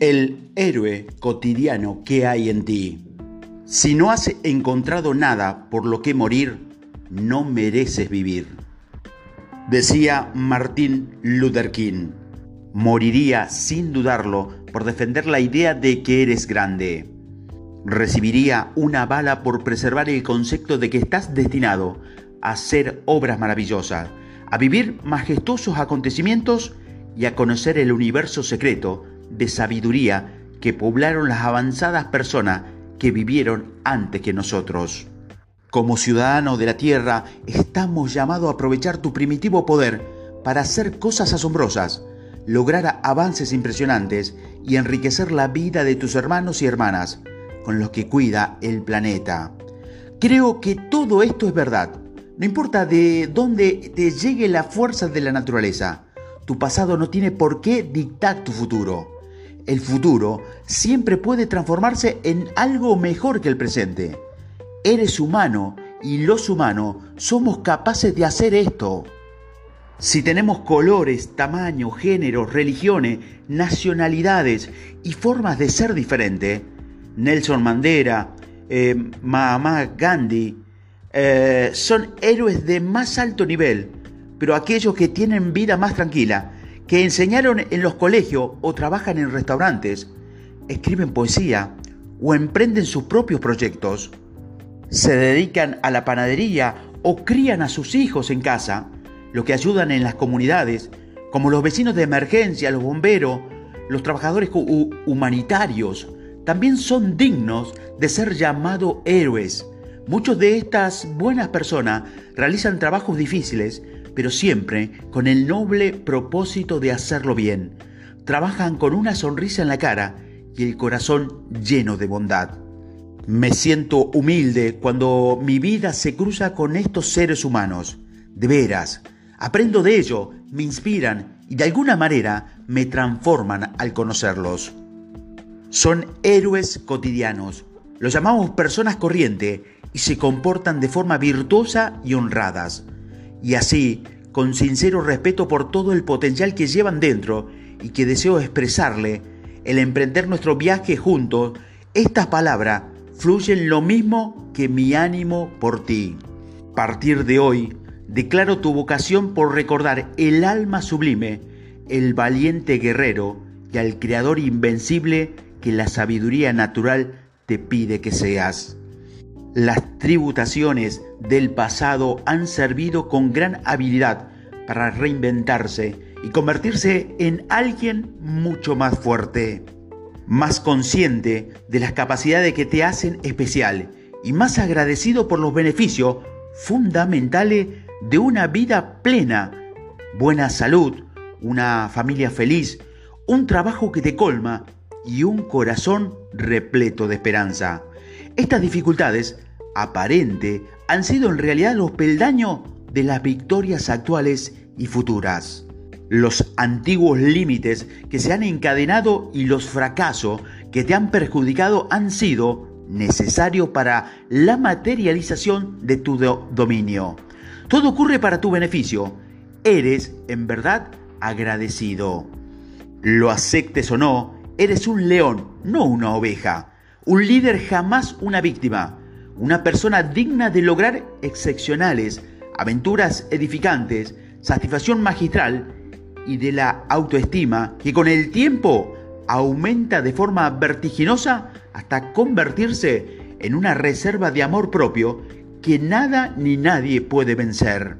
el héroe cotidiano que hay en ti. Si no has encontrado nada por lo que morir, no mereces vivir. Decía Martin Luther King, moriría sin dudarlo por defender la idea de que eres grande. Recibiría una bala por preservar el concepto de que estás destinado a hacer obras maravillosas, a vivir majestuosos acontecimientos y a conocer el universo secreto de sabiduría que poblaron las avanzadas personas que vivieron antes que nosotros. Como ciudadanos de la Tierra, estamos llamados a aprovechar tu primitivo poder para hacer cosas asombrosas, lograr avances impresionantes y enriquecer la vida de tus hermanos y hermanas, con los que cuida el planeta. Creo que todo esto es verdad. No importa de dónde te llegue la fuerza de la naturaleza, tu pasado no tiene por qué dictar tu futuro. El futuro siempre puede transformarse en algo mejor que el presente. Eres humano y los humanos somos capaces de hacer esto. Si tenemos colores, tamaños, géneros, religiones, nacionalidades y formas de ser diferentes, Nelson Mandela, eh, Mahatma Gandhi, eh, son héroes de más alto nivel, pero aquellos que tienen vida más tranquila que enseñaron en los colegios o trabajan en restaurantes, escriben poesía o emprenden sus propios proyectos, se dedican a la panadería o crían a sus hijos en casa, lo que ayudan en las comunidades, como los vecinos de emergencia, los bomberos, los trabajadores humanitarios, también son dignos de ser llamados héroes. Muchos de estas buenas personas realizan trabajos difíciles pero siempre con el noble propósito de hacerlo bien. Trabajan con una sonrisa en la cara y el corazón lleno de bondad. Me siento humilde cuando mi vida se cruza con estos seres humanos. De veras, aprendo de ello, me inspiran y de alguna manera me transforman al conocerlos. Son héroes cotidianos. Los llamamos personas corrientes y se comportan de forma virtuosa y honradas y así, con sincero respeto por todo el potencial que llevan dentro y que deseo expresarle, el emprender nuestro viaje juntos, estas palabras fluyen lo mismo que mi ánimo por ti. Partir de hoy, declaro tu vocación por recordar el alma sublime, el valiente guerrero y al creador invencible que la sabiduría natural te pide que seas. Las tributaciones del pasado han servido con gran habilidad para reinventarse y convertirse en alguien mucho más fuerte, más consciente de las capacidades que te hacen especial y más agradecido por los beneficios fundamentales de una vida plena, buena salud, una familia feliz, un trabajo que te colma y un corazón repleto de esperanza. Estas dificultades, aparente, han sido en realidad los peldaños de las victorias actuales y futuras. Los antiguos límites que se han encadenado y los fracasos que te han perjudicado han sido necesarios para la materialización de tu dominio. Todo ocurre para tu beneficio. Eres, en verdad, agradecido. Lo aceptes o no, eres un león, no una oveja. Un líder jamás una víctima. Una persona digna de lograr excepcionales, aventuras edificantes, satisfacción magistral y de la autoestima que con el tiempo aumenta de forma vertiginosa hasta convertirse en una reserva de amor propio que nada ni nadie puede vencer.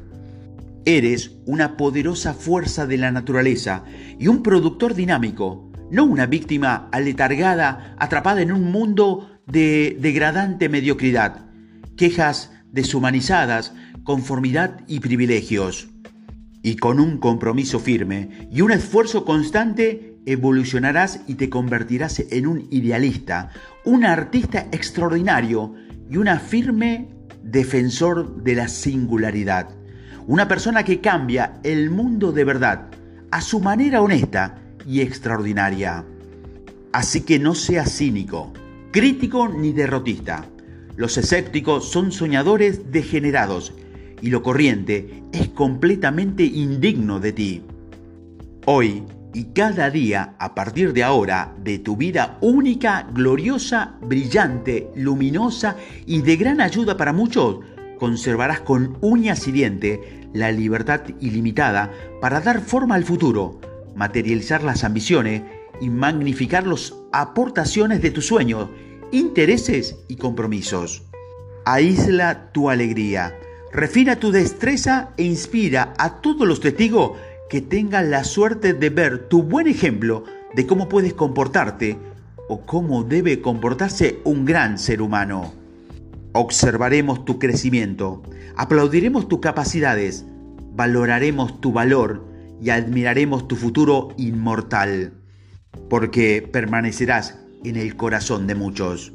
Eres una poderosa fuerza de la naturaleza y un productor dinámico no una víctima aletargada, atrapada en un mundo de degradante mediocridad, quejas deshumanizadas, conformidad y privilegios. Y con un compromiso firme y un esfuerzo constante, evolucionarás y te convertirás en un idealista, un artista extraordinario y una firme defensor de la singularidad. Una persona que cambia el mundo de verdad, a su manera honesta, y extraordinaria. Así que no seas cínico, crítico ni derrotista. Los escépticos son soñadores degenerados y lo corriente es completamente indigno de ti. Hoy y cada día, a partir de ahora, de tu vida única, gloriosa, brillante, luminosa y de gran ayuda para muchos, conservarás con uñas y dientes la libertad ilimitada para dar forma al futuro, materializar las ambiciones y magnificar las aportaciones de tus sueños, intereses y compromisos. Aísla tu alegría, refina tu destreza e inspira a todos los testigos que tengan la suerte de ver tu buen ejemplo de cómo puedes comportarte o cómo debe comportarse un gran ser humano. Observaremos tu crecimiento, aplaudiremos tus capacidades, valoraremos tu valor y admiraremos tu futuro inmortal, porque permanecerás en el corazón de muchos.